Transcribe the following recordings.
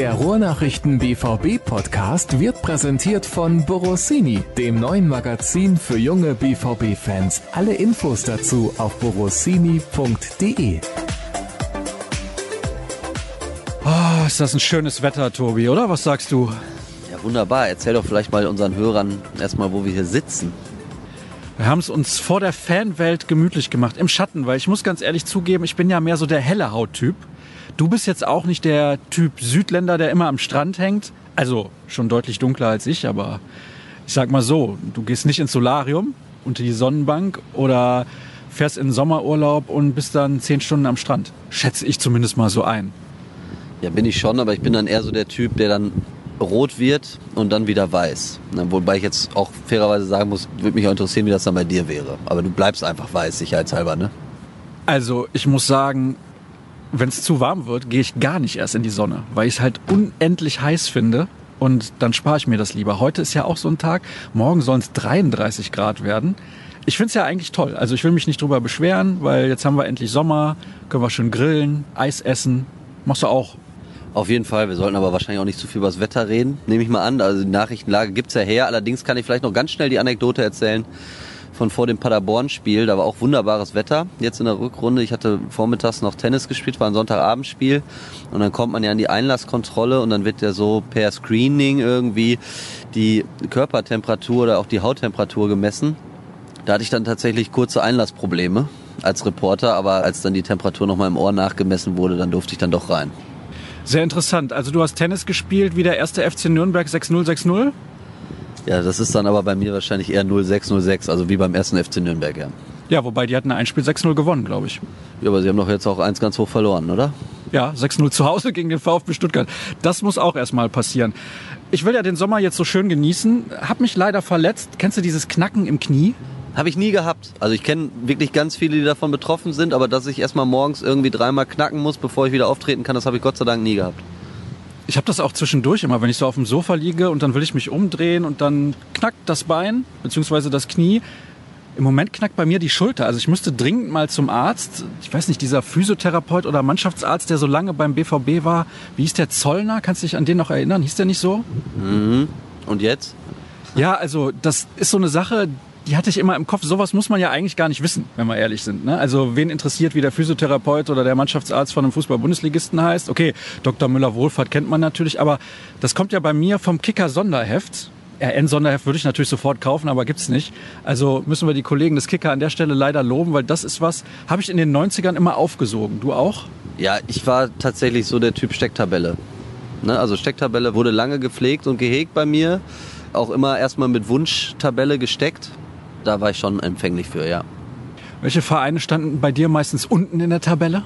Der Ruhrnachrichten BVB Podcast wird präsentiert von Borossini, dem neuen Magazin für junge BVB Fans. Alle Infos dazu auf borossini.de. Oh, ist das ein schönes Wetter, Tobi, oder? Was sagst du? Ja, wunderbar. Erzähl doch vielleicht mal unseren Hörern erstmal, wo wir hier sitzen. Wir haben es uns vor der Fanwelt gemütlich gemacht, im Schatten, weil ich muss ganz ehrlich zugeben, ich bin ja mehr so der helle Hauttyp. Du bist jetzt auch nicht der Typ Südländer, der immer am Strand hängt. Also schon deutlich dunkler als ich, aber ich sag mal so, du gehst nicht ins Solarium unter die Sonnenbank oder fährst in den Sommerurlaub und bist dann zehn Stunden am Strand. Schätze ich zumindest mal so ein. Ja, bin ich schon, aber ich bin dann eher so der Typ, der dann rot wird und dann wieder weiß. Wobei ich jetzt auch fairerweise sagen muss, würde mich auch interessieren, wie das dann bei dir wäre. Aber du bleibst einfach weiß, sicherheitshalber, ne? Also ich muss sagen, wenn es zu warm wird, gehe ich gar nicht erst in die Sonne, weil ich es halt unendlich heiß finde. Und dann spare ich mir das lieber. Heute ist ja auch so ein Tag. Morgen sollen es 33 Grad werden. Ich finde es ja eigentlich toll. Also ich will mich nicht drüber beschweren, weil jetzt haben wir endlich Sommer, können wir schön grillen, Eis essen. Machst du auch? Auf jeden Fall. Wir sollten aber wahrscheinlich auch nicht zu viel über das Wetter reden, nehme ich mal an. Also die Nachrichtenlage gibt's ja her. Allerdings kann ich vielleicht noch ganz schnell die Anekdote erzählen von vor dem Paderborn-Spiel. Da war auch wunderbares Wetter. Jetzt in der Rückrunde. Ich hatte vormittags noch Tennis gespielt, war ein Sonntagabendspiel. Und dann kommt man ja an die Einlasskontrolle und dann wird ja so per Screening irgendwie die Körpertemperatur oder auch die Hauttemperatur gemessen. Da hatte ich dann tatsächlich kurze Einlassprobleme als Reporter, aber als dann die Temperatur nochmal im Ohr nachgemessen wurde, dann durfte ich dann doch rein. Sehr interessant. Also du hast Tennis gespielt wie der erste FC Nürnberg 6-0, 6-0? Ja, das ist dann aber bei mir wahrscheinlich eher 0-6-0-6, also wie beim ersten FC Nürnberg, ja. Ja, wobei die hatten ein Spiel 6-0 gewonnen, glaube ich. Ja, aber sie haben doch jetzt auch eins ganz hoch verloren, oder? Ja, 6-0 zu Hause gegen den VfB Stuttgart. Das muss auch erstmal passieren. Ich will ja den Sommer jetzt so schön genießen. Hab mich leider verletzt. Kennst du dieses Knacken im Knie? Habe ich nie gehabt. Also ich kenne wirklich ganz viele, die davon betroffen sind, aber dass ich erstmal morgens irgendwie dreimal knacken muss, bevor ich wieder auftreten kann, das habe ich Gott sei Dank nie gehabt. Ich habe das auch zwischendurch immer, wenn ich so auf dem Sofa liege und dann will ich mich umdrehen und dann knackt das Bein bzw. das Knie. Im Moment knackt bei mir die Schulter. Also ich müsste dringend mal zum Arzt. Ich weiß nicht, dieser Physiotherapeut oder Mannschaftsarzt, der so lange beim BVB war. Wie hieß der Zollner? Kannst du dich an den noch erinnern? Hieß der nicht so? Mhm. Und jetzt? Ja, also das ist so eine Sache, die hatte ich immer im Kopf. Sowas muss man ja eigentlich gar nicht wissen, wenn wir ehrlich sind. Ne? Also wen interessiert, wie der Physiotherapeut oder der Mannschaftsarzt von einem Fußball-Bundesligisten heißt? Okay, Dr. Müller-Wohlfahrt kennt man natürlich, aber das kommt ja bei mir vom Kicker-Sonderheft. RN-Sonderheft würde ich natürlich sofort kaufen, aber gibt's nicht. Also müssen wir die Kollegen des Kicker an der Stelle leider loben, weil das ist was, habe ich in den 90ern immer aufgesogen. Du auch? Ja, ich war tatsächlich so der Typ Stecktabelle. Ne? Also Stecktabelle wurde lange gepflegt und gehegt bei mir. Auch immer erstmal mit Wunschtabelle gesteckt. Da war ich schon empfänglich für, ja. Welche Vereine standen bei dir meistens unten in der Tabelle?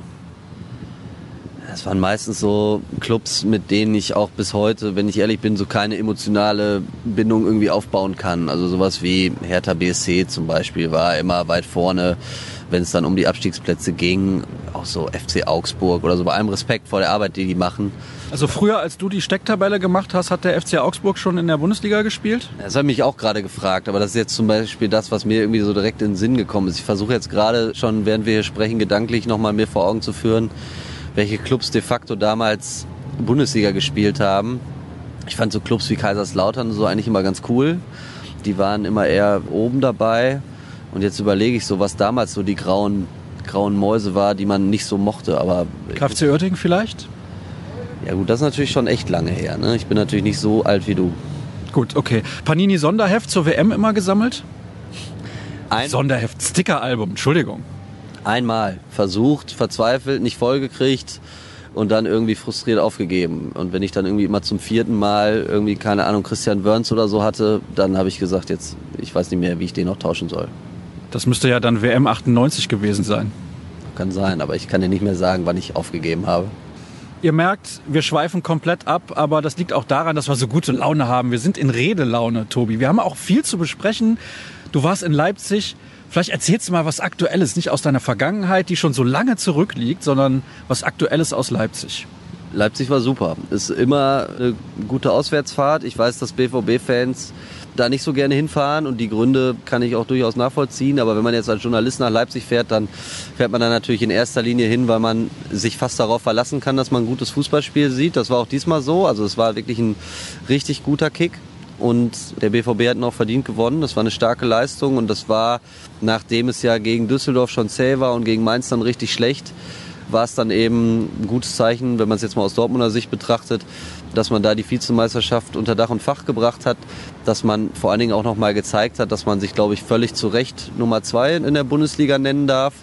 Es waren meistens so Clubs, mit denen ich auch bis heute, wenn ich ehrlich bin, so keine emotionale Bindung irgendwie aufbauen kann. Also sowas wie Hertha BSC zum Beispiel war immer weit vorne, wenn es dann um die Abstiegsplätze ging. Auch so FC Augsburg oder so. Bei allem Respekt vor der Arbeit, die die machen. Also früher, als du die Stecktabelle gemacht hast, hat der FC Augsburg schon in der Bundesliga gespielt? Das habe mich auch gerade gefragt, aber das ist jetzt zum Beispiel das, was mir irgendwie so direkt in den Sinn gekommen ist. Ich versuche jetzt gerade schon, während wir hier sprechen, gedanklich nochmal mir vor Augen zu führen, welche Clubs de facto damals Bundesliga gespielt haben. Ich fand so Clubs wie Kaiserslautern so eigentlich immer ganz cool. Die waren immer eher oben dabei. Und jetzt überlege ich so, was damals so die grauen, grauen Mäuse war, die man nicht so mochte. Aber KFC Oerding vielleicht? Ja gut, das ist natürlich schon echt lange her. Ne? Ich bin natürlich nicht so alt wie du. Gut, okay. Panini Sonderheft zur WM immer gesammelt? Ein, Sonderheft, Stickeralbum, Entschuldigung. einmal versucht, verzweifelt, nicht vollgekriegt und dann irgendwie frustriert aufgegeben. Und wenn ich dann irgendwie immer zum vierten Mal irgendwie, keine Ahnung, Christian Wörns oder so hatte, dann habe ich gesagt, jetzt, ich weiß nicht mehr, wie ich den noch tauschen soll. Das müsste ja dann WM 98 gewesen sein. Kann sein, aber ich kann dir nicht mehr sagen, wann ich aufgegeben habe. Ihr merkt, wir schweifen komplett ab, aber das liegt auch daran, dass wir so gute Laune haben. Wir sind in Redelaune, Tobi. Wir haben auch viel zu besprechen. Du warst in Leipzig. Vielleicht erzählst du mal was Aktuelles, nicht aus deiner Vergangenheit, die schon so lange zurückliegt, sondern was Aktuelles aus Leipzig. Leipzig war super. Ist immer eine gute Auswärtsfahrt. Ich weiß, dass BVB-Fans da nicht so gerne hinfahren und die Gründe kann ich auch durchaus nachvollziehen. Aber wenn man jetzt als Journalist nach Leipzig fährt, dann fährt man da natürlich in erster Linie hin, weil man sich fast darauf verlassen kann, dass man ein gutes Fußballspiel sieht. Das war auch diesmal so. Also es war wirklich ein richtig guter Kick. Und der BVB hat noch verdient gewonnen. Das war eine starke Leistung und das war, nachdem es ja gegen Düsseldorf schon zäh war und gegen Mainz dann richtig schlecht, war es dann eben ein gutes Zeichen, wenn man es jetzt mal aus Dortmunder Sicht betrachtet, dass man da die Vizemeisterschaft unter Dach und Fach gebracht hat, dass man vor allen Dingen auch noch mal gezeigt hat, dass man sich, glaube ich, völlig zu Recht Nummer zwei in der Bundesliga nennen darf.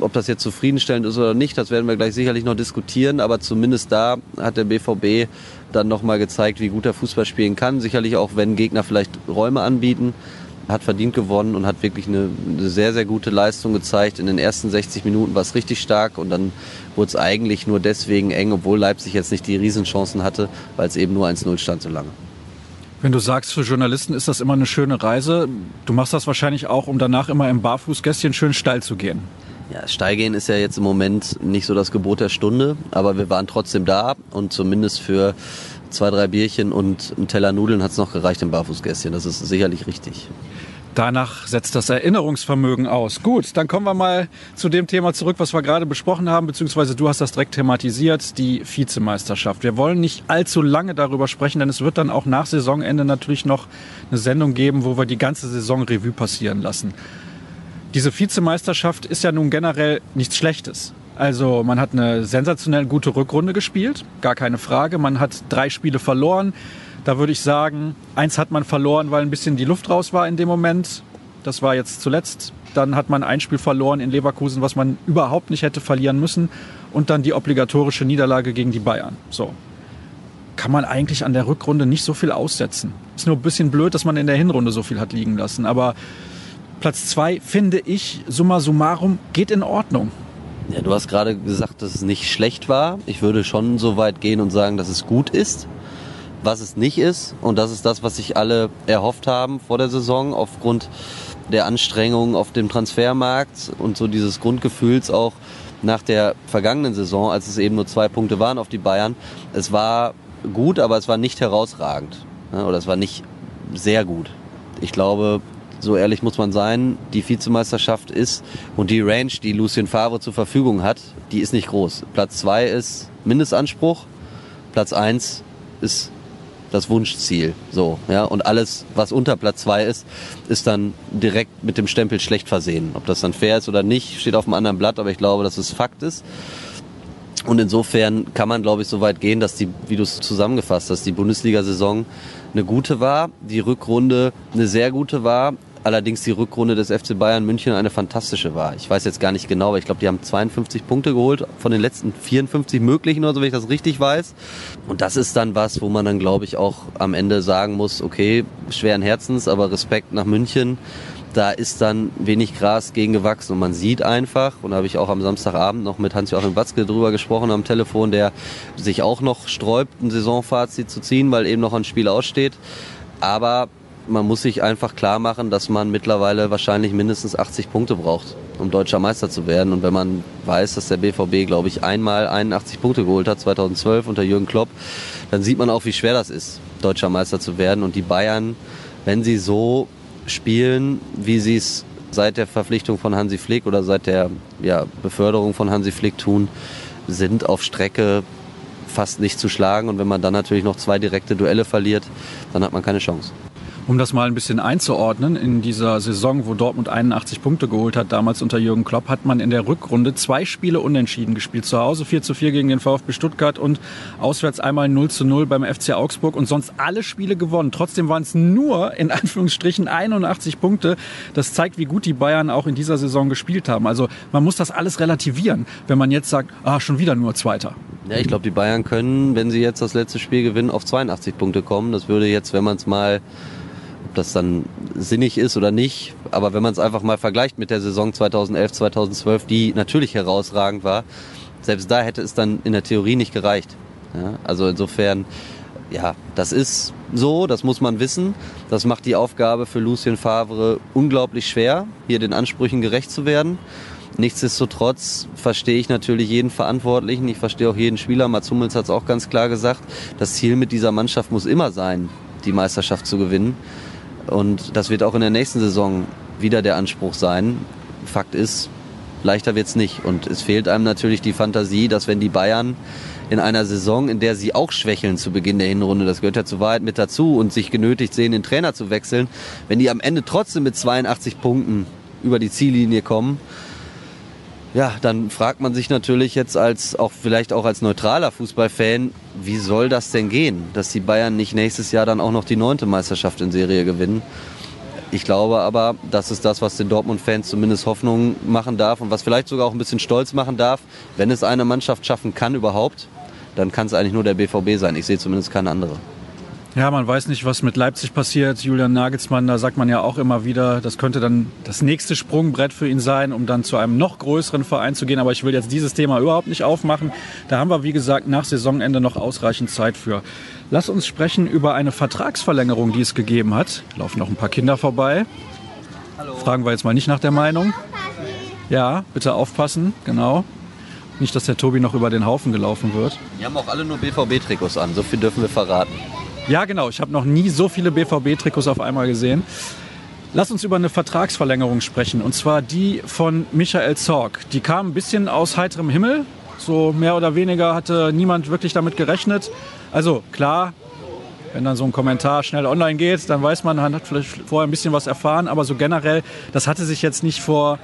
Ob das jetzt zufriedenstellend ist oder nicht, das werden wir gleich sicherlich noch diskutieren. Aber zumindest da hat der BVB dann noch mal gezeigt, wie gut er Fußball spielen kann. Sicherlich auch, wenn Gegner vielleicht Räume anbieten hat verdient gewonnen und hat wirklich eine, eine, sehr, sehr gute Leistung gezeigt. In den ersten 60 Minuten war es richtig stark und dann wurde es eigentlich nur deswegen eng, obwohl Leipzig jetzt nicht die Riesenchancen hatte, weil es eben nur 1-0 stand so lange. Wenn du sagst, für Journalisten ist das immer eine schöne Reise, du machst das wahrscheinlich auch, um danach immer im Barfußgästchen schön steil zu gehen. Ja, Steilgehen ist ja jetzt im Moment nicht so das Gebot der Stunde, aber wir waren trotzdem da und zumindest für zwei, drei Bierchen und einen Teller Nudeln hat es noch gereicht im Barfußgästchen. Das ist sicherlich richtig. Danach setzt das Erinnerungsvermögen aus. Gut, dann kommen wir mal zu dem Thema zurück, was wir gerade besprochen haben, beziehungsweise du hast das direkt thematisiert, die Vizemeisterschaft. Wir wollen nicht allzu lange darüber sprechen, denn es wird dann auch nach Saisonende natürlich noch eine Sendung geben, wo wir die ganze Saison Revue passieren lassen. Diese Vizemeisterschaft ist ja nun generell nichts Schlechtes. Also man hat eine sensationell gute Rückrunde gespielt, gar keine Frage. Man hat drei Spiele verloren. Da würde ich sagen, eins hat man verloren, weil ein bisschen die Luft raus war in dem Moment. Das war jetzt zuletzt. Dann hat man ein Spiel verloren in Leverkusen, was man überhaupt nicht hätte verlieren müssen. Und dann die obligatorische Niederlage gegen die Bayern. So. Kann man eigentlich an der Rückrunde nicht so viel aussetzen. Ist nur ein bisschen blöd, dass man in der Hinrunde so viel hat liegen lassen. Aber Platz zwei finde ich, summa summarum, geht in Ordnung. Ja, du hast gerade gesagt, dass es nicht schlecht war. Ich würde schon so weit gehen und sagen, dass es gut ist was es nicht ist. Und das ist das, was sich alle erhofft haben vor der Saison aufgrund der Anstrengungen auf dem Transfermarkt und so dieses Grundgefühls auch nach der vergangenen Saison, als es eben nur zwei Punkte waren auf die Bayern. Es war gut, aber es war nicht herausragend. Oder es war nicht sehr gut. Ich glaube, so ehrlich muss man sein, die Vizemeisterschaft ist und die Range, die Lucien Favre zur Verfügung hat, die ist nicht groß. Platz zwei ist Mindestanspruch, Platz eins ist das Wunschziel. So, ja. Und alles, was unter Platz zwei ist, ist dann direkt mit dem Stempel schlecht versehen. Ob das dann fair ist oder nicht, steht auf einem anderen Blatt, aber ich glaube, dass es Fakt ist. Und insofern kann man, glaube ich, so weit gehen, dass die, wie du es zusammengefasst hast, die Bundesliga-Saison eine gute war, die Rückrunde eine sehr gute war, allerdings die Rückrunde des FC Bayern München eine fantastische war. Ich weiß jetzt gar nicht genau, aber ich glaube, die haben 52 Punkte geholt von den letzten 54 möglichen oder so, wenn ich das richtig weiß. Und das ist dann was, wo man dann, glaube ich, auch am Ende sagen muss, okay, schweren Herzens, aber Respekt nach München. Da ist dann wenig Gras gegen gewachsen und man sieht einfach, und da habe ich auch am Samstagabend noch mit Hans-Joachim Watzke drüber gesprochen am Telefon, der sich auch noch sträubt, ein Saisonfazit zu ziehen, weil eben noch ein Spiel aussteht. Aber man muss sich einfach klar machen, dass man mittlerweile wahrscheinlich mindestens 80 Punkte braucht, um deutscher Meister zu werden. Und wenn man weiß, dass der BVB, glaube ich, einmal 81 Punkte geholt hat, 2012 unter Jürgen Klopp, dann sieht man auch, wie schwer das ist, deutscher Meister zu werden. Und die Bayern, wenn sie so spielen, wie sie es seit der Verpflichtung von Hansi Flick oder seit der ja, Beförderung von Hansi Flick tun, sind auf Strecke fast nicht zu schlagen. Und wenn man dann natürlich noch zwei direkte Duelle verliert, dann hat man keine Chance. Um das mal ein bisschen einzuordnen, in dieser Saison, wo Dortmund 81 Punkte geholt hat, damals unter Jürgen Klopp, hat man in der Rückrunde zwei Spiele unentschieden gespielt. Zu Hause 4 zu 4 gegen den VfB Stuttgart und auswärts einmal 0 zu 0 beim FC Augsburg und sonst alle Spiele gewonnen. Trotzdem waren es nur in Anführungsstrichen 81 Punkte. Das zeigt, wie gut die Bayern auch in dieser Saison gespielt haben. Also man muss das alles relativieren, wenn man jetzt sagt, ah, schon wieder nur Zweiter. Ja, ich glaube, die Bayern können, wenn sie jetzt das letzte Spiel gewinnen, auf 82 Punkte kommen. Das würde jetzt, wenn man es mal ob das dann sinnig ist oder nicht. Aber wenn man es einfach mal vergleicht mit der Saison 2011, 2012, die natürlich herausragend war, selbst da hätte es dann in der Theorie nicht gereicht. Ja, also insofern, ja, das ist so, das muss man wissen. Das macht die Aufgabe für Lucien Favre unglaublich schwer, hier den Ansprüchen gerecht zu werden. Nichtsdestotrotz verstehe ich natürlich jeden Verantwortlichen, ich verstehe auch jeden Spieler. Mats Hummels hat es auch ganz klar gesagt. Das Ziel mit dieser Mannschaft muss immer sein, die Meisterschaft zu gewinnen. Und das wird auch in der nächsten Saison wieder der Anspruch sein. Fakt ist, leichter wird es nicht. Und es fehlt einem natürlich die Fantasie, dass wenn die Bayern in einer Saison, in der sie auch schwächeln zu Beginn der Hinrunde, das gehört ja zur Wahrheit mit dazu, und sich genötigt sehen, den Trainer zu wechseln, wenn die am Ende trotzdem mit 82 Punkten über die Ziellinie kommen, ja, dann fragt man sich natürlich jetzt als auch vielleicht auch als neutraler Fußballfan, wie soll das denn gehen, dass die Bayern nicht nächstes Jahr dann auch noch die neunte Meisterschaft in Serie gewinnen? Ich glaube aber, das ist das, was den Dortmund-Fans zumindest Hoffnung machen darf und was vielleicht sogar auch ein bisschen stolz machen darf, wenn es eine Mannschaft schaffen kann überhaupt, dann kann es eigentlich nur der BVB sein. Ich sehe zumindest keine andere. Ja, man weiß nicht, was mit Leipzig passiert. Julian Nagelsmann, da sagt man ja auch immer wieder, das könnte dann das nächste Sprungbrett für ihn sein, um dann zu einem noch größeren Verein zu gehen. Aber ich will jetzt dieses Thema überhaupt nicht aufmachen. Da haben wir, wie gesagt, nach Saisonende noch ausreichend Zeit für. Lass uns sprechen über eine Vertragsverlängerung, die es gegeben hat. Laufen noch ein paar Kinder vorbei. Hallo. Fragen wir jetzt mal nicht nach der Meinung. Ja, bitte aufpassen, genau. Nicht, dass der Tobi noch über den Haufen gelaufen wird. Die haben auch alle nur BVB-Trikots an, so viel dürfen wir verraten. Ja, genau. Ich habe noch nie so viele BVB-Trikots auf einmal gesehen. Lass uns über eine Vertragsverlängerung sprechen. Und zwar die von Michael Zorg. Die kam ein bisschen aus heiterem Himmel. So mehr oder weniger hatte niemand wirklich damit gerechnet. Also klar, wenn dann so ein Kommentar schnell online geht, dann weiß man, man hat vielleicht vorher ein bisschen was erfahren. Aber so generell, das hatte sich jetzt nicht vor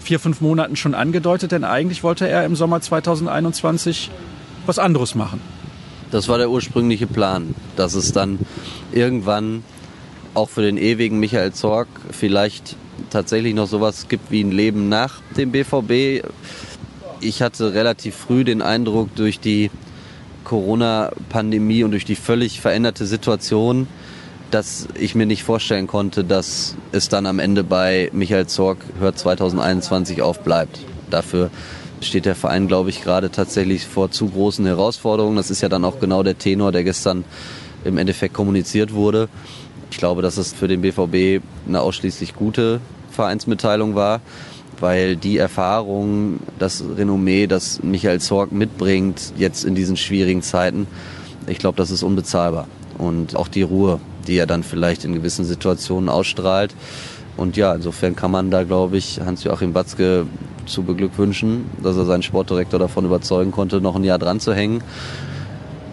vier, fünf Monaten schon angedeutet. Denn eigentlich wollte er im Sommer 2021 was anderes machen. Das war der ursprüngliche Plan, dass es dann irgendwann auch für den ewigen Michael Zorg vielleicht tatsächlich noch sowas gibt wie ein Leben nach dem BVB. Ich hatte relativ früh den Eindruck, durch die Corona-Pandemie und durch die völlig veränderte Situation, dass ich mir nicht vorstellen konnte, dass es dann am Ende bei Michael Zorg hört 2021 aufbleibt. Dafür steht der Verein, glaube ich, gerade tatsächlich vor zu großen Herausforderungen. Das ist ja dann auch genau der Tenor, der gestern im Endeffekt kommuniziert wurde. Ich glaube, dass es für den BVB eine ausschließlich gute Vereinsmitteilung war, weil die Erfahrung, das Renommee, das Michael Zorg mitbringt, jetzt in diesen schwierigen Zeiten, ich glaube, das ist unbezahlbar. Und auch die Ruhe, die er dann vielleicht in gewissen Situationen ausstrahlt. Und ja, insofern kann man da, glaube ich, Hans-Joachim Batzke zu beglückwünschen, dass er seinen Sportdirektor davon überzeugen konnte, noch ein Jahr dran zu hängen.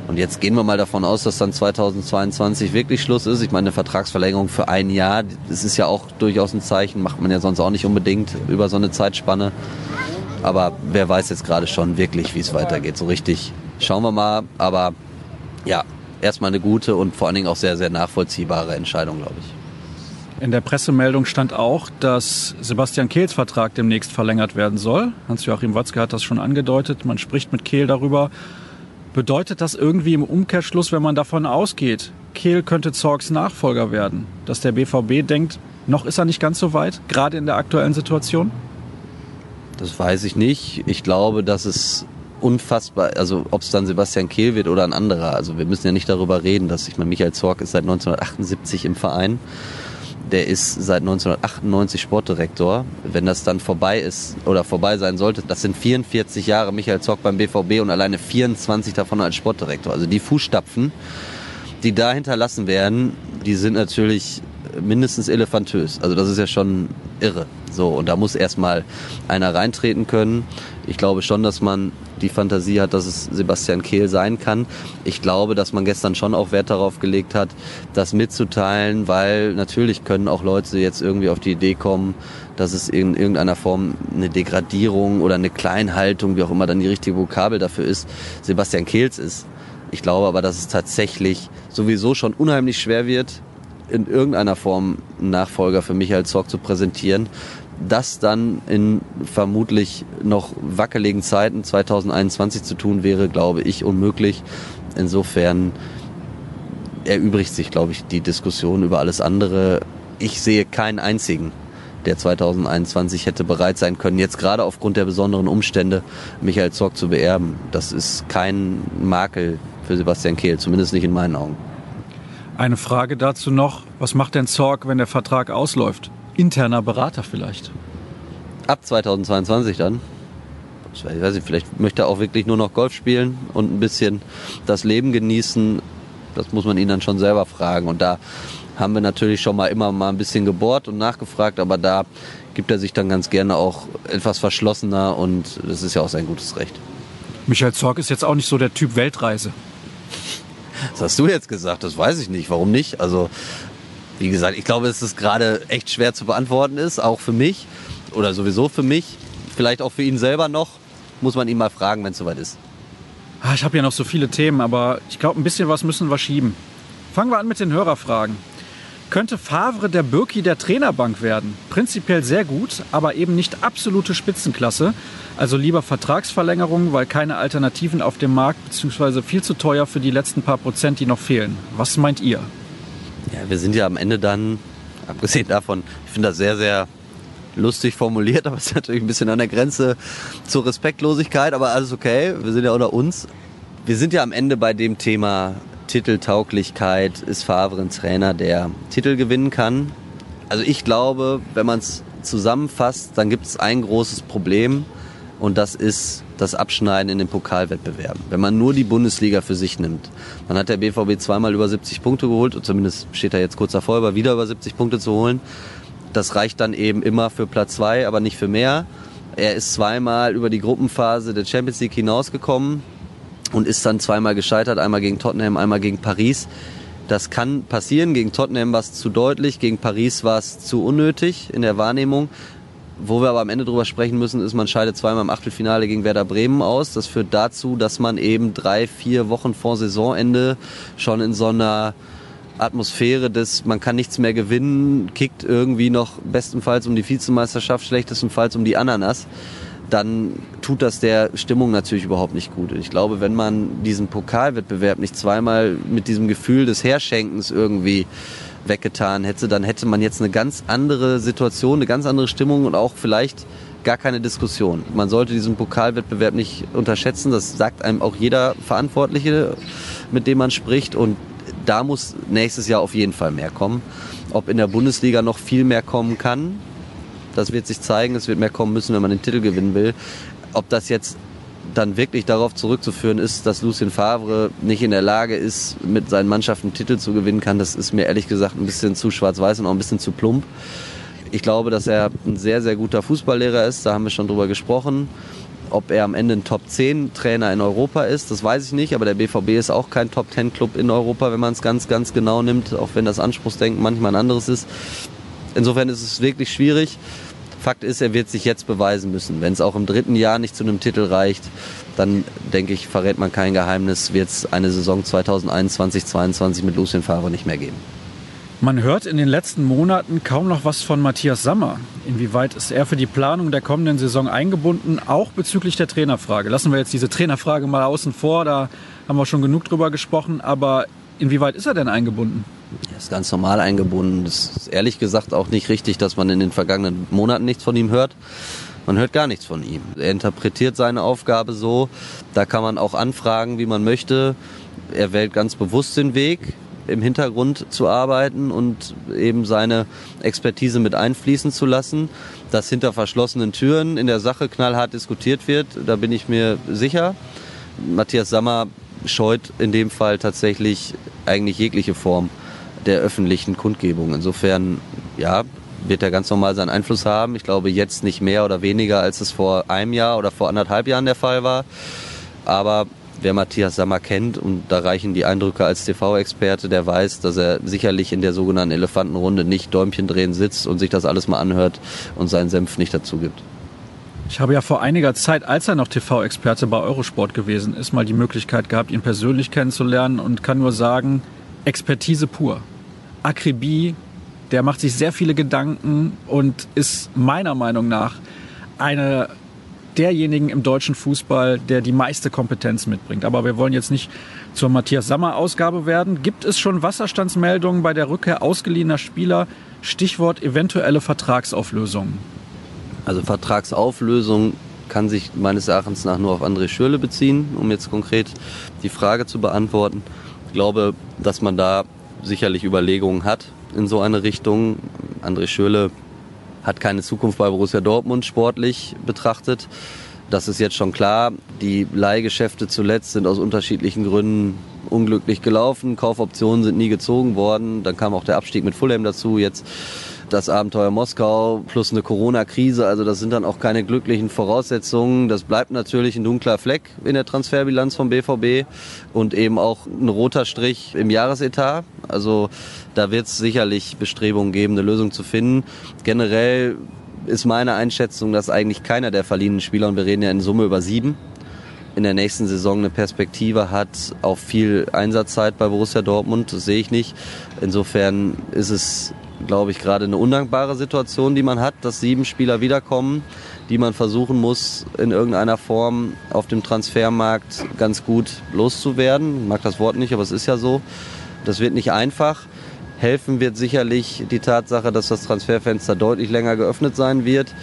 Und jetzt gehen wir mal davon aus, dass dann 2022 wirklich Schluss ist. Ich meine, eine Vertragsverlängerung für ein Jahr, das ist ja auch durchaus ein Zeichen, macht man ja sonst auch nicht unbedingt über so eine Zeitspanne. Aber wer weiß jetzt gerade schon wirklich, wie es weitergeht. So richtig schauen wir mal. Aber ja, erstmal eine gute und vor allen Dingen auch sehr, sehr nachvollziehbare Entscheidung, glaube ich. In der Pressemeldung stand auch, dass Sebastian Kehls Vertrag demnächst verlängert werden soll. Hans-Joachim Watzke hat das schon angedeutet. Man spricht mit Kehl darüber. Bedeutet das irgendwie im Umkehrschluss, wenn man davon ausgeht, Kehl könnte Zorgs Nachfolger werden, dass der BVB denkt, noch ist er nicht ganz so weit, gerade in der aktuellen Situation? Das weiß ich nicht. Ich glaube, dass es unfassbar, also ob es dann Sebastian Kehl wird oder ein anderer. Also wir müssen ja nicht darüber reden, dass ich meine, Michael Zorg ist seit 1978 im Verein der ist seit 1998 Sportdirektor. Wenn das dann vorbei ist oder vorbei sein sollte, das sind 44 Jahre Michael Zock beim BVB und alleine 24 davon als Sportdirektor. Also die Fußstapfen, die da hinterlassen werden, die sind natürlich mindestens elefantös. Also das ist ja schon irre. So, und da muss erstmal einer reintreten können. Ich glaube schon, dass man die Fantasie hat, dass es Sebastian Kehl sein kann. Ich glaube, dass man gestern schon auch Wert darauf gelegt hat, das mitzuteilen, weil natürlich können auch Leute jetzt irgendwie auf die Idee kommen, dass es in irgendeiner Form eine Degradierung oder eine Kleinhaltung, wie auch immer dann die richtige Vokabel dafür ist, Sebastian Kehls ist. Ich glaube aber, dass es tatsächlich sowieso schon unheimlich schwer wird, in irgendeiner Form einen Nachfolger für Michael Zorc zu präsentieren. Das dann in vermutlich noch wackeligen Zeiten 2021 zu tun, wäre, glaube ich, unmöglich. Insofern erübrigt sich, glaube ich, die Diskussion über alles andere. Ich sehe keinen einzigen, der 2021 hätte bereit sein können, jetzt gerade aufgrund der besonderen Umstände Michael Zorc zu beerben. Das ist kein Makel für Sebastian Kehl, zumindest nicht in meinen Augen. Eine Frage dazu noch. Was macht denn Zorg, wenn der Vertrag ausläuft? Interner Berater vielleicht? ab 2022 dann. Ich weiß nicht, vielleicht möchte er auch wirklich nur noch Golf spielen und ein bisschen das Leben genießen. Das muss man ihn dann schon selber fragen. Und da haben wir natürlich schon mal immer mal ein bisschen gebohrt und nachgefragt, aber da gibt er sich dann ganz gerne auch etwas verschlossener und das ist ja auch sein gutes Recht. Michael Zorg ist jetzt auch nicht so der Typ Weltreise. Das hast du jetzt gesagt, das weiß ich nicht. Warum nicht? Also, wie gesagt, ich glaube, dass es gerade echt schwer zu beantworten ist, auch für mich oder sowieso für mich. Vielleicht auch für ihn selber noch. Muss man ihn mal fragen, wenn es soweit ist. Ah, ich habe ja noch so viele Themen, aber ich glaube, ein bisschen was müssen wir schieben. Fangen wir an mit den Hörerfragen. Könnte Favre der Birki der Trainerbank werden? Prinzipiell sehr gut, aber eben nicht absolute Spitzenklasse. Also lieber Vertragsverlängerung, weil keine Alternativen auf dem Markt bzw. viel zu teuer für die letzten paar Prozent, die noch fehlen. Was meint ihr? Ja, wir sind ja am Ende dann, abgesehen davon, ich finde das sehr, sehr lustig formuliert, aber es ist natürlich ein bisschen an der Grenze zur Respektlosigkeit, aber alles okay, wir sind ja unter uns. Wir sind ja am Ende bei dem Thema Titeltauglichkeit. Ist Favre ein Trainer, der Titel gewinnen kann? Also ich glaube, wenn man es zusammenfasst, dann gibt es ein großes Problem und das ist das Abschneiden in den Pokalwettbewerben. Wenn man nur die Bundesliga für sich nimmt, dann hat der BVB zweimal über 70 Punkte geholt, und zumindest steht er jetzt kurz davor, über wieder über 70 Punkte zu holen. Das reicht dann eben immer für Platz zwei, aber nicht für mehr. Er ist zweimal über die Gruppenphase der Champions League hinausgekommen und ist dann zweimal gescheitert, einmal gegen Tottenham, einmal gegen Paris. Das kann passieren. Gegen Tottenham war es zu deutlich, gegen Paris war es zu unnötig in der Wahrnehmung. Wo wir aber am Ende drüber sprechen müssen, ist, man scheidet zweimal im Achtelfinale gegen Werder Bremen aus. Das führt dazu, dass man eben drei, vier Wochen vor Saisonende schon in so einer Atmosphäre des, man kann nichts mehr gewinnen, kickt irgendwie noch bestenfalls um die Vizemeisterschaft, schlechtestenfalls um die Ananas, dann tut das der Stimmung natürlich überhaupt nicht gut. Ich glaube, wenn man diesen Pokalwettbewerb nicht zweimal mit diesem Gefühl des Herschenkens irgendwie weggetan hätte, dann hätte man jetzt eine ganz andere Situation, eine ganz andere Stimmung und auch vielleicht gar keine Diskussion. Man sollte diesen Pokalwettbewerb nicht unterschätzen. Das sagt einem auch jeder Verantwortliche, mit dem man spricht. Und da muss nächstes Jahr auf jeden Fall mehr kommen. Ob in der Bundesliga noch viel mehr kommen kann, das wird sich zeigen. Es wird mehr kommen müssen, wenn man den Titel gewinnen will. Ob das jetzt dann wirklich darauf zurückzuführen ist, dass Lucien Favre nicht in der Lage ist, mit seinen Mannschaften Titel zu gewinnen kann, das ist mir ehrlich gesagt ein bisschen zu schwarz-weiß und auch ein bisschen zu plump. Ich glaube, dass er ein sehr, sehr guter Fußballlehrer ist, da haben wir schon drüber gesprochen. Ob er am Ende ein Top 10 Trainer in Europa ist, das weiß ich nicht, aber der BVB ist auch kein Top 10 Club in Europa, wenn man es ganz, ganz genau nimmt, auch wenn das Anspruchsdenken manchmal ein anderes ist. Insofern ist es wirklich schwierig. Fakt ist, er wird sich jetzt beweisen müssen. Wenn es auch im dritten Jahr nicht zu einem Titel reicht, dann denke ich, verrät man kein Geheimnis, wird es eine Saison 2021-22 mit Lucien Favre nicht mehr geben. Man hört in den letzten Monaten kaum noch was von Matthias Sammer. Inwieweit ist er für die Planung der kommenden Saison eingebunden, auch bezüglich der Trainerfrage? Lassen wir jetzt diese Trainerfrage mal außen vor, da haben wir schon genug drüber gesprochen, aber inwieweit ist er denn eingebunden? Er ist ganz normal eingebunden. Es ist ehrlich gesagt auch nicht richtig, dass man in den vergangenen Monaten nichts von ihm hört. Man hört gar nichts von ihm. Er interpretiert seine Aufgabe so. Da kann man auch anfragen, wie man möchte. Er wählt ganz bewusst den Weg, im Hintergrund zu arbeiten und eben seine Expertise mit einfließen zu lassen. Dass hinter verschlossenen Türen in der Sache knallhart diskutiert wird, da bin ich mir sicher. Matthias Sammer scheut in dem Fall tatsächlich eigentlich jegliche Form der öffentlichen Kundgebung. Insofern, ja, wird er ganz normal seinen Einfluss haben. Ich glaube, jetzt nicht mehr oder weniger, als es vor einem Jahr oder vor anderthalb Jahren der Fall war. Aber wer Matthias Sammer kennt, und da reichen die Eindrücke als TV-Experte, der weiß, dass er sicherlich in der sogenannten Elefantenrunde nicht Däumchen drehen sitzt und sich das alles mal anhört und seinen Senf nicht dazu gibt. Ich habe ja vor einiger Zeit, als er noch TV-Experte bei Eurosport gewesen ist, mal die Möglichkeit gehabt, ihn persönlich kennenzulernen und kann nur sagen, Expertise pur. Akribie, der macht sich sehr viele Gedanken und ist meiner Meinung nach einer derjenigen im deutschen Fußball, der die meiste Kompetenz mitbringt. Aber wir wollen jetzt nicht zur Matthias Sammer Ausgabe werden. Gibt es schon Wasserstandsmeldungen bei der Rückkehr ausgeliehener Spieler? Stichwort eventuelle Vertragsauflösung. Also Vertragsauflösung kann sich meines Erachtens nach nur auf André Schürle beziehen, um jetzt konkret die Frage zu beantworten. Ich glaube, dass man da sicherlich Überlegungen hat in so eine Richtung. André Schürle hat keine Zukunft bei Borussia Dortmund sportlich betrachtet. Das ist jetzt schon klar. Die Leihgeschäfte zuletzt sind aus unterschiedlichen Gründen unglücklich gelaufen. Kaufoptionen sind nie gezogen worden. Dann kam auch der Abstieg mit Fulham dazu. Jetzt das Abenteuer Moskau plus eine Corona-Krise. Also das sind dann auch keine glücklichen Voraussetzungen. Das bleibt natürlich ein dunkler Fleck in der Transferbilanz vom BVB und eben auch ein roter Strich im Jahresetat. Also da wird es sicherlich Bestrebungen geben, eine Lösung zu finden. Generell ist meine Einschätzung, dass eigentlich keiner der verliehenen Spieler, und wir reden ja in Summe über sieben, in der nächsten Saison eine Perspektive hat auf viel Einsatzzeit bei Borussia Dortmund. Das sehe ich nicht. Insofern ist es, glaube ich, gerade eine undankbare Situation, die man hat, dass sieben Spieler wiederkommen, die man versuchen muss, in irgendeiner Form auf dem Transfermarkt ganz gut loszuwerden. Ich mag das Wort nicht, aber es ist ja so. Das wird nicht einfach. Helfen wird sicherlich die Tatsache, dass das Transferfenster deutlich länger geöffnet sein wird.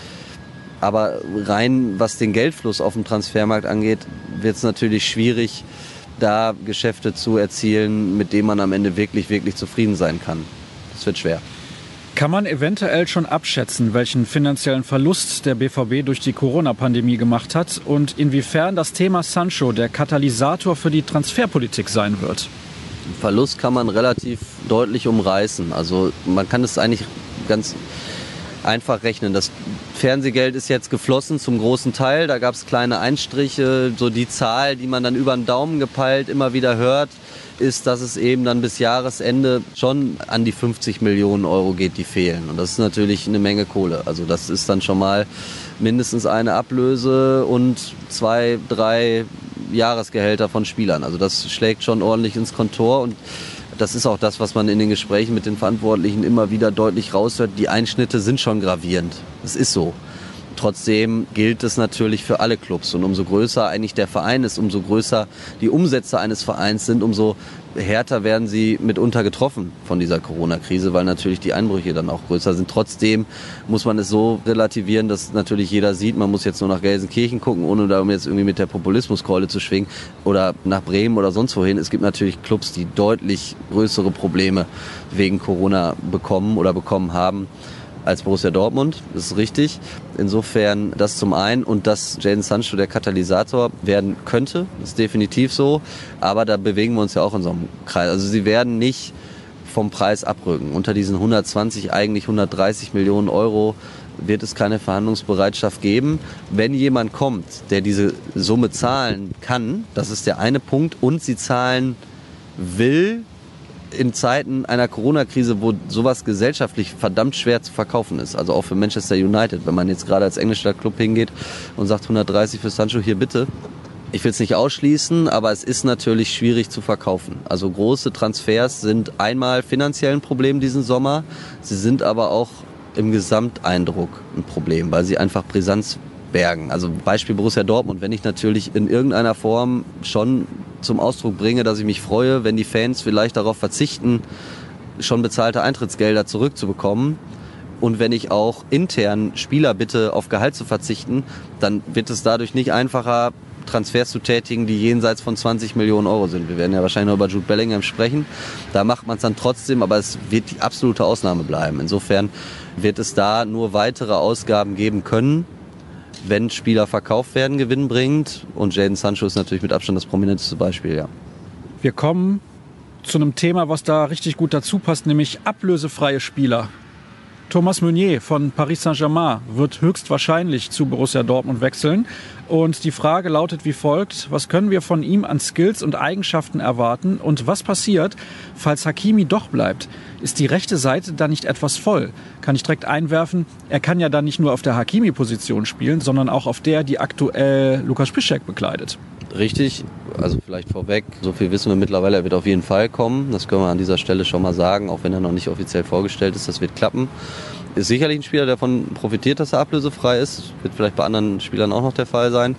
Aber rein was den Geldfluss auf dem Transfermarkt angeht, wird es natürlich schwierig, da Geschäfte zu erzielen, mit denen man am Ende wirklich, wirklich zufrieden sein kann. Das wird schwer. Kann man eventuell schon abschätzen, welchen finanziellen Verlust der BVB durch die Corona-Pandemie gemacht hat und inwiefern das Thema Sancho der Katalysator für die Transferpolitik sein wird? Verlust kann man relativ deutlich umreißen. Also man kann es eigentlich ganz einfach rechnen. Das Fernsehgeld ist jetzt geflossen zum großen Teil. Da gab es kleine Einstriche. So die Zahl, die man dann über den Daumen gepeilt immer wieder hört, ist, dass es eben dann bis Jahresende schon an die 50 Millionen Euro geht, die fehlen. Und das ist natürlich eine Menge Kohle. Also das ist dann schon mal mindestens eine Ablöse und zwei, drei Jahresgehälter von Spielern. Also das schlägt schon ordentlich ins Kontor und das ist auch das, was man in den Gesprächen mit den Verantwortlichen immer wieder deutlich raushört. Die Einschnitte sind schon gravierend. Es ist so. Trotzdem gilt es natürlich für alle Clubs. Und umso größer eigentlich der Verein ist, umso größer die Umsätze eines Vereins sind, umso härter werden sie mitunter getroffen von dieser Corona-Krise, weil natürlich die Einbrüche dann auch größer sind. Trotzdem muss man es so relativieren, dass natürlich jeder sieht, man muss jetzt nur nach Gelsenkirchen gucken, ohne da jetzt irgendwie mit der Populismuskeule zu schwingen oder nach Bremen oder sonst wohin. Es gibt natürlich Clubs, die deutlich größere Probleme wegen Corona bekommen oder bekommen haben als Borussia Dortmund, das ist richtig. Insofern das zum einen und dass Jaden Sancho der Katalysator werden könnte, ist definitiv so. Aber da bewegen wir uns ja auch in so einem Kreis. Also sie werden nicht vom Preis abrücken. Unter diesen 120, eigentlich 130 Millionen Euro wird es keine Verhandlungsbereitschaft geben. Wenn jemand kommt, der diese Summe zahlen kann, das ist der eine Punkt, und sie zahlen will, in Zeiten einer Corona-Krise, wo sowas gesellschaftlich verdammt schwer zu verkaufen ist. Also auch für Manchester United, wenn man jetzt gerade als englischer Club hingeht und sagt 130 für Sancho, hier bitte. Ich will es nicht ausschließen, aber es ist natürlich schwierig zu verkaufen. Also große Transfers sind einmal finanziell ein Problem diesen Sommer. Sie sind aber auch im Gesamteindruck ein Problem, weil sie einfach Brisanz bergen. Also Beispiel Borussia Dortmund, wenn ich natürlich in irgendeiner Form schon zum Ausdruck bringe, dass ich mich freue, wenn die Fans vielleicht darauf verzichten, schon bezahlte Eintrittsgelder zurückzubekommen. Und wenn ich auch intern Spieler bitte, auf Gehalt zu verzichten, dann wird es dadurch nicht einfacher, Transfers zu tätigen, die jenseits von 20 Millionen Euro sind. Wir werden ja wahrscheinlich noch über Jude Bellingham sprechen. Da macht man es dann trotzdem, aber es wird die absolute Ausnahme bleiben. Insofern wird es da nur weitere Ausgaben geben können, wenn Spieler verkauft werden, gewinnbringend. Und Jaden Sancho ist natürlich mit Abstand das prominenteste Beispiel, ja. Wir kommen zu einem Thema, was da richtig gut dazu passt, nämlich ablösefreie Spieler. Thomas Meunier von Paris Saint-Germain wird höchstwahrscheinlich zu Borussia Dortmund wechseln. Und die Frage lautet wie folgt, was können wir von ihm an Skills und Eigenschaften erwarten und was passiert, falls Hakimi doch bleibt? Ist die rechte Seite da nicht etwas voll? Kann ich direkt einwerfen, er kann ja dann nicht nur auf der Hakimi-Position spielen, sondern auch auf der, die aktuell Lukas Piszczek bekleidet. Richtig, also vielleicht vorweg, so viel wissen wir mittlerweile, er wird auf jeden Fall kommen. Das können wir an dieser Stelle schon mal sagen, auch wenn er noch nicht offiziell vorgestellt ist, das wird klappen. Ist sicherlich ein Spieler, der davon profitiert, dass er ablösefrei ist. Wird vielleicht bei anderen Spielern auch noch der Fall sein.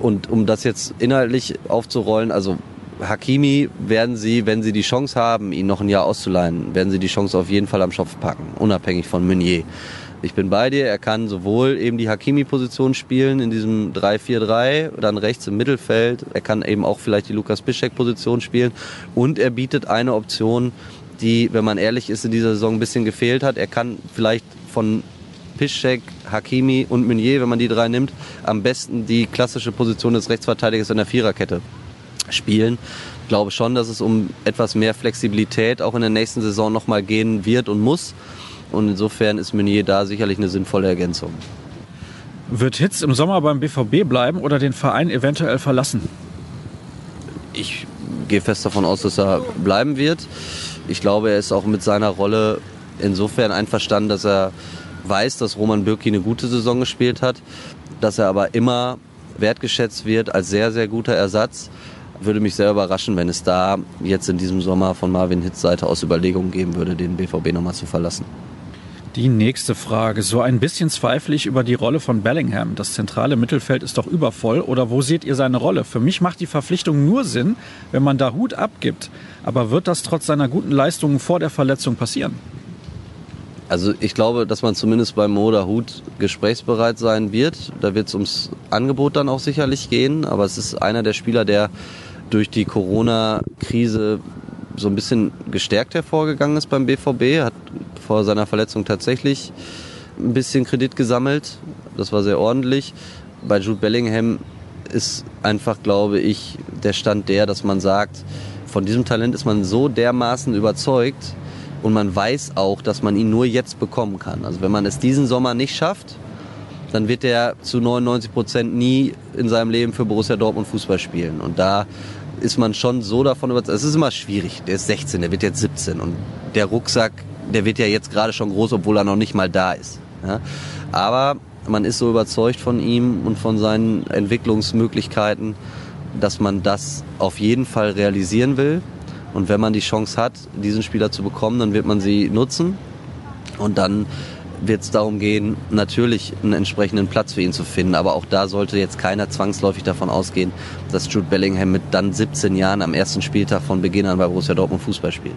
Und um das jetzt inhaltlich aufzurollen, also Hakimi werden sie, wenn sie die Chance haben, ihn noch ein Jahr auszuleihen, werden sie die Chance auf jeden Fall am Schopf packen, unabhängig von Meunier. Ich bin bei dir, er kann sowohl eben die Hakimi-Position spielen in diesem 3-4-3, dann rechts im Mittelfeld, er kann eben auch vielleicht die Lukas Bischek-Position spielen und er bietet eine Option, die, wenn man ehrlich ist, in dieser Saison ein bisschen gefehlt hat. Er kann vielleicht von Piszczek, Hakimi und Meunier, wenn man die drei nimmt, am besten die klassische Position des Rechtsverteidigers in der Viererkette spielen. Ich glaube schon, dass es um etwas mehr Flexibilität auch in der nächsten Saison nochmal gehen wird und muss. Und insofern ist Meunier da sicherlich eine sinnvolle Ergänzung. Wird Hitz im Sommer beim BVB bleiben oder den Verein eventuell verlassen? Ich gehe fest davon aus, dass er bleiben wird. Ich glaube, er ist auch mit seiner Rolle insofern einverstanden, dass er weiß, dass Roman Bürki eine gute Saison gespielt hat, dass er aber immer wertgeschätzt wird als sehr, sehr guter Ersatz. Würde mich sehr überraschen, wenn es da jetzt in diesem Sommer von Marvin Hitz Seite aus Überlegungen geben würde, den BVB nochmal zu verlassen. Die nächste Frage. So ein bisschen zweifle ich über die Rolle von Bellingham. Das zentrale Mittelfeld ist doch übervoll. Oder wo seht ihr seine Rolle? Für mich macht die Verpflichtung nur Sinn, wenn man da Hut abgibt. Aber wird das trotz seiner guten Leistungen vor der Verletzung passieren? Also ich glaube, dass man zumindest beim Moda Hut gesprächsbereit sein wird. Da wird es ums Angebot dann auch sicherlich gehen. Aber es ist einer der Spieler, der durch die Corona-Krise so ein bisschen gestärkt hervorgegangen ist beim BVB, hat vor seiner Verletzung tatsächlich ein bisschen Kredit gesammelt. Das war sehr ordentlich. Bei Jude Bellingham ist einfach, glaube ich, der Stand der, dass man sagt, von diesem Talent ist man so dermaßen überzeugt und man weiß auch, dass man ihn nur jetzt bekommen kann. Also wenn man es diesen Sommer nicht schafft, dann wird er zu 99 Prozent nie in seinem Leben für Borussia Dortmund Fußball spielen. Und da ist man schon so davon überzeugt. Es ist immer schwierig. Der ist 16, der wird jetzt 17 und der Rucksack der wird ja jetzt gerade schon groß, obwohl er noch nicht mal da ist. Ja? Aber man ist so überzeugt von ihm und von seinen Entwicklungsmöglichkeiten, dass man das auf jeden Fall realisieren will. Und wenn man die Chance hat, diesen Spieler zu bekommen, dann wird man sie nutzen. Und dann wird es darum gehen, natürlich einen entsprechenden Platz für ihn zu finden. Aber auch da sollte jetzt keiner zwangsläufig davon ausgehen, dass Jude Bellingham mit dann 17 Jahren am ersten Spieltag von Beginn an bei Borussia Dortmund Fußball spielt.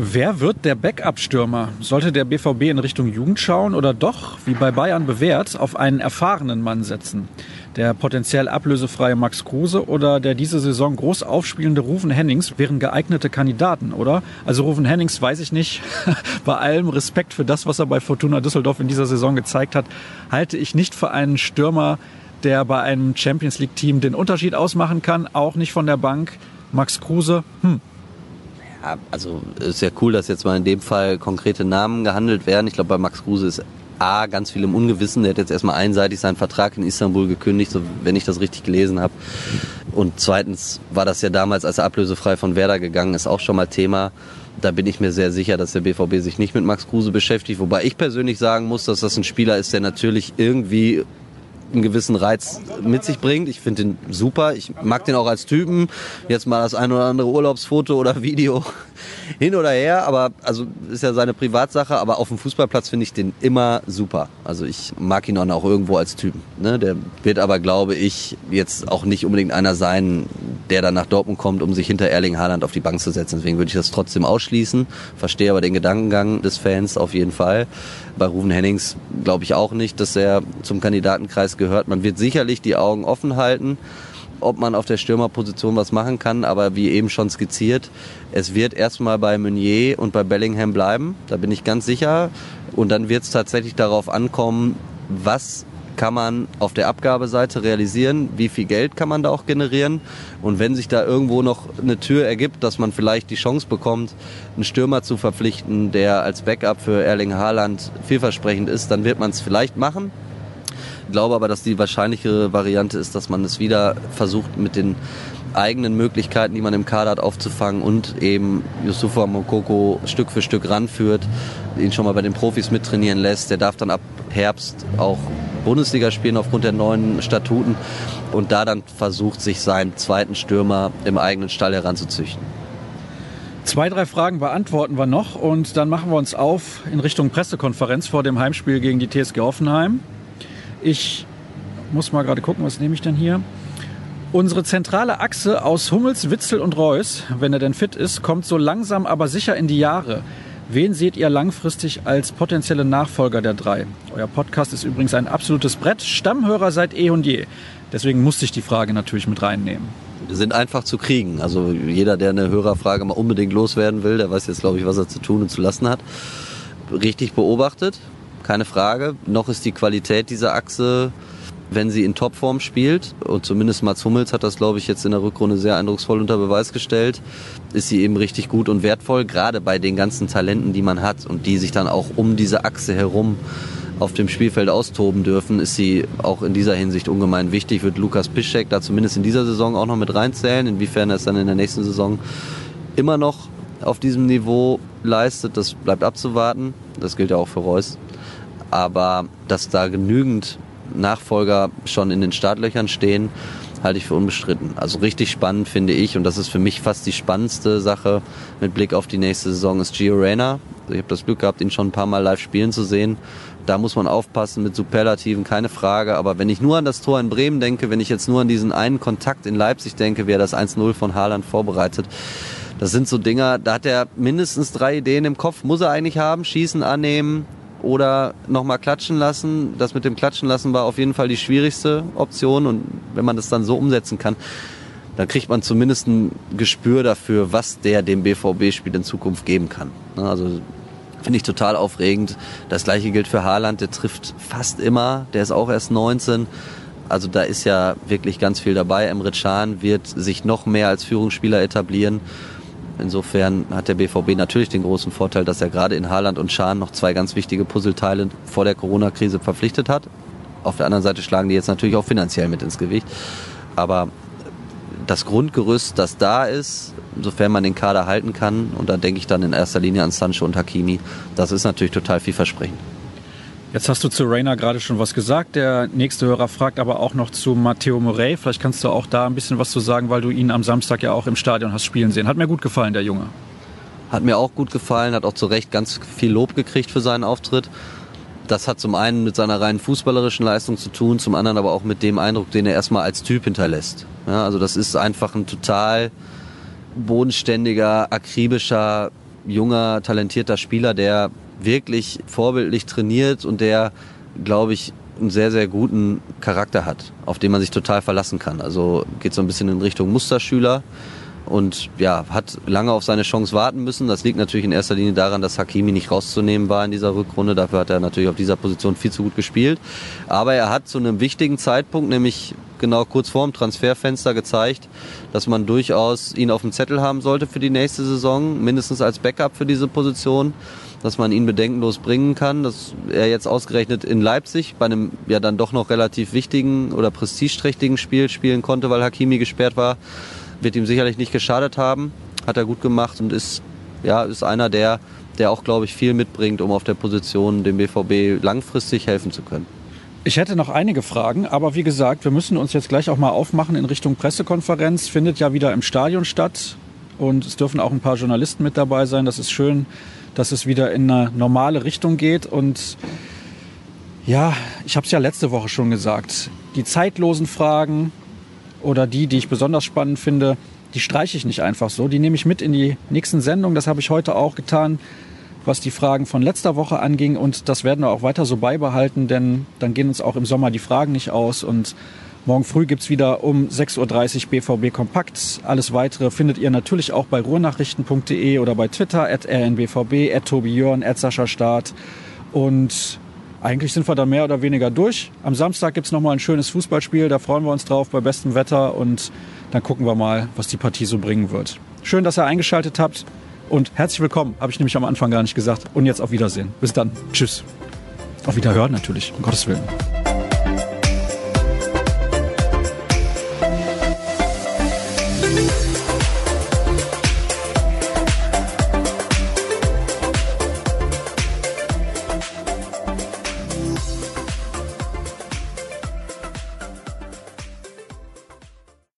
Wer wird der Backup-Stürmer? Sollte der BVB in Richtung Jugend schauen oder doch, wie bei Bayern bewährt, auf einen erfahrenen Mann setzen? Der potenziell ablösefreie Max Kruse oder der diese Saison groß aufspielende Rufen Hennings wären geeignete Kandidaten, oder? Also Rufen Hennings weiß ich nicht. bei allem Respekt für das, was er bei Fortuna Düsseldorf in dieser Saison gezeigt hat, halte ich nicht für einen Stürmer, der bei einem Champions League-Team den Unterschied ausmachen kann, auch nicht von der Bank. Max Kruse, hm, also ist ja cool, dass jetzt mal in dem Fall konkrete Namen gehandelt werden. Ich glaube, bei Max Kruse ist A, ganz viel im Ungewissen. Der hat jetzt erstmal einseitig seinen Vertrag in Istanbul gekündigt, so, wenn ich das richtig gelesen habe. Und zweitens war das ja damals, als er ablösefrei von Werder gegangen ist, auch schon mal Thema. Da bin ich mir sehr sicher, dass der BVB sich nicht mit Max Kruse beschäftigt. Wobei ich persönlich sagen muss, dass das ein Spieler ist, der natürlich irgendwie einen gewissen Reiz mit sich bringt. Ich finde den super. Ich mag den auch als Typen. Jetzt mal das ein oder andere Urlaubsfoto oder Video hin oder her. Aber also ist ja seine Privatsache. Aber auf dem Fußballplatz finde ich den immer super. Also ich mag ihn auch irgendwo als Typen. Ne? Der wird aber, glaube ich, jetzt auch nicht unbedingt einer sein, der dann nach Dortmund kommt, um sich hinter Erling Haaland auf die Bank zu setzen. Deswegen würde ich das trotzdem ausschließen. Verstehe aber den Gedankengang des Fans auf jeden Fall. Bei Ruven Hennings glaube ich auch nicht, dass er zum Kandidatenkreis gehört. Man wird sicherlich die Augen offen halten, ob man auf der Stürmerposition was machen kann. Aber wie eben schon skizziert, es wird erstmal bei Meunier und bei Bellingham bleiben. Da bin ich ganz sicher. Und dann wird es tatsächlich darauf ankommen, was kann man auf der Abgabeseite realisieren, wie viel Geld kann man da auch generieren. Und wenn sich da irgendwo noch eine Tür ergibt, dass man vielleicht die Chance bekommt, einen Stürmer zu verpflichten, der als Backup für Erling Haaland vielversprechend ist, dann wird man es vielleicht machen. Ich glaube aber, dass die wahrscheinlichere Variante ist, dass man es wieder versucht mit den eigenen Möglichkeiten, die man im Kader hat, aufzufangen und eben Yusufa Mokoko Stück für Stück ranführt, ihn schon mal bei den Profis mittrainieren lässt. Der darf dann ab Herbst auch Bundesliga spielen aufgrund der neuen Statuten und da dann versucht, sich seinen zweiten Stürmer im eigenen Stall heranzuzüchten. Zwei, drei Fragen beantworten wir noch und dann machen wir uns auf in Richtung Pressekonferenz vor dem Heimspiel gegen die TSG Hoffenheim. Ich muss mal gerade gucken, was nehme ich denn hier? Unsere zentrale Achse aus Hummels, Witzel und Reus, wenn er denn fit ist, kommt so langsam aber sicher in die Jahre. Wen seht ihr langfristig als potenzielle Nachfolger der drei? Euer Podcast ist übrigens ein absolutes Brett. Stammhörer seit eh und je. Deswegen musste ich die Frage natürlich mit reinnehmen. Wir sind einfach zu kriegen. Also jeder, der eine Hörerfrage mal unbedingt loswerden will, der weiß jetzt, glaube ich, was er zu tun und zu lassen hat. Richtig beobachtet. Keine Frage. Noch ist die Qualität dieser Achse wenn sie in Topform spielt, und zumindest Mats Hummels hat das, glaube ich, jetzt in der Rückrunde sehr eindrucksvoll unter Beweis gestellt, ist sie eben richtig gut und wertvoll, gerade bei den ganzen Talenten, die man hat und die sich dann auch um diese Achse herum auf dem Spielfeld austoben dürfen, ist sie auch in dieser Hinsicht ungemein wichtig. Wird Lukas Piszczek da zumindest in dieser Saison auch noch mit reinzählen, inwiefern er es dann in der nächsten Saison immer noch auf diesem Niveau leistet, das bleibt abzuwarten. Das gilt ja auch für Reus. Aber dass da genügend Nachfolger schon in den Startlöchern stehen, halte ich für unbestritten. Also richtig spannend finde ich, und das ist für mich fast die spannendste Sache mit Blick auf die nächste Saison, ist Gio Reyna. Ich habe das Glück gehabt, ihn schon ein paar Mal live spielen zu sehen. Da muss man aufpassen mit Superlativen, keine Frage. Aber wenn ich nur an das Tor in Bremen denke, wenn ich jetzt nur an diesen einen Kontakt in Leipzig denke, wer das 1-0 von Haaland vorbereitet, das sind so Dinger, da hat er mindestens drei Ideen im Kopf, muss er eigentlich haben, schießen, annehmen, oder nochmal klatschen lassen. Das mit dem Klatschen lassen war auf jeden Fall die schwierigste Option und wenn man das dann so umsetzen kann, dann kriegt man zumindest ein Gespür dafür, was der dem BVB-Spiel in Zukunft geben kann. Ne, also finde ich total aufregend. Das gleiche gilt für Haaland, der trifft fast immer, der ist auch erst 19. Also da ist ja wirklich ganz viel dabei. Emre Can wird sich noch mehr als Führungsspieler etablieren. Insofern hat der BVB natürlich den großen Vorteil, dass er gerade in Haaland und Schahn noch zwei ganz wichtige Puzzleteile vor der Corona-Krise verpflichtet hat. Auf der anderen Seite schlagen die jetzt natürlich auch finanziell mit ins Gewicht. Aber das Grundgerüst, das da ist, sofern man den Kader halten kann, und da denke ich dann in erster Linie an Sancho und Hakimi, das ist natürlich total vielversprechend. Jetzt hast du zu Rainer gerade schon was gesagt. Der nächste Hörer fragt aber auch noch zu Matteo Morey. Vielleicht kannst du auch da ein bisschen was zu sagen, weil du ihn am Samstag ja auch im Stadion hast spielen sehen. Hat mir gut gefallen, der Junge. Hat mir auch gut gefallen, hat auch zu Recht ganz viel Lob gekriegt für seinen Auftritt. Das hat zum einen mit seiner reinen fußballerischen Leistung zu tun, zum anderen aber auch mit dem Eindruck, den er erstmal als Typ hinterlässt. Ja, also das ist einfach ein total bodenständiger, akribischer, junger, talentierter Spieler, der wirklich vorbildlich trainiert und der, glaube ich, einen sehr, sehr guten Charakter hat, auf den man sich total verlassen kann. Also geht so ein bisschen in Richtung Musterschüler und ja, hat lange auf seine Chance warten müssen. Das liegt natürlich in erster Linie daran, dass Hakimi nicht rauszunehmen war in dieser Rückrunde. Dafür hat er natürlich auf dieser Position viel zu gut gespielt. Aber er hat zu einem wichtigen Zeitpunkt, nämlich genau kurz vor dem Transferfenster, gezeigt, dass man durchaus ihn auf dem Zettel haben sollte für die nächste Saison, mindestens als Backup für diese Position dass man ihn bedenkenlos bringen kann, dass er jetzt ausgerechnet in Leipzig bei einem ja dann doch noch relativ wichtigen oder prestigeträchtigen Spiel spielen konnte, weil Hakimi gesperrt war wird ihm sicherlich nicht geschadet haben. Hat er gut gemacht und ist, ja, ist einer der, der auch, glaube ich, viel mitbringt, um auf der Position dem BVB langfristig helfen zu können. Ich hätte noch einige Fragen, aber wie gesagt, wir müssen uns jetzt gleich auch mal aufmachen in Richtung Pressekonferenz. Findet ja wieder im Stadion statt und es dürfen auch ein paar Journalisten mit dabei sein. Das ist schön, dass es wieder in eine normale Richtung geht und ja, ich habe es ja letzte Woche schon gesagt. Die zeitlosen Fragen, oder die, die ich besonders spannend finde, die streiche ich nicht einfach so. Die nehme ich mit in die nächsten Sendungen. Das habe ich heute auch getan, was die Fragen von letzter Woche anging. Und das werden wir auch weiter so beibehalten, denn dann gehen uns auch im Sommer die Fragen nicht aus. Und morgen früh gibt es wieder um 6.30 Uhr BVB Kompakt. Alles weitere findet ihr natürlich auch bei ruhrnachrichten.de oder bei Twitter, at rnbvb, at Tobi Jörn, at Sascha Staat. Und eigentlich sind wir da mehr oder weniger durch. Am Samstag gibt es nochmal ein schönes Fußballspiel, da freuen wir uns drauf bei bestem Wetter und dann gucken wir mal, was die Partie so bringen wird. Schön, dass ihr eingeschaltet habt und herzlich willkommen, habe ich nämlich am Anfang gar nicht gesagt. Und jetzt auf Wiedersehen. Bis dann. Tschüss. Auf Wiederhören natürlich, um Gottes Willen.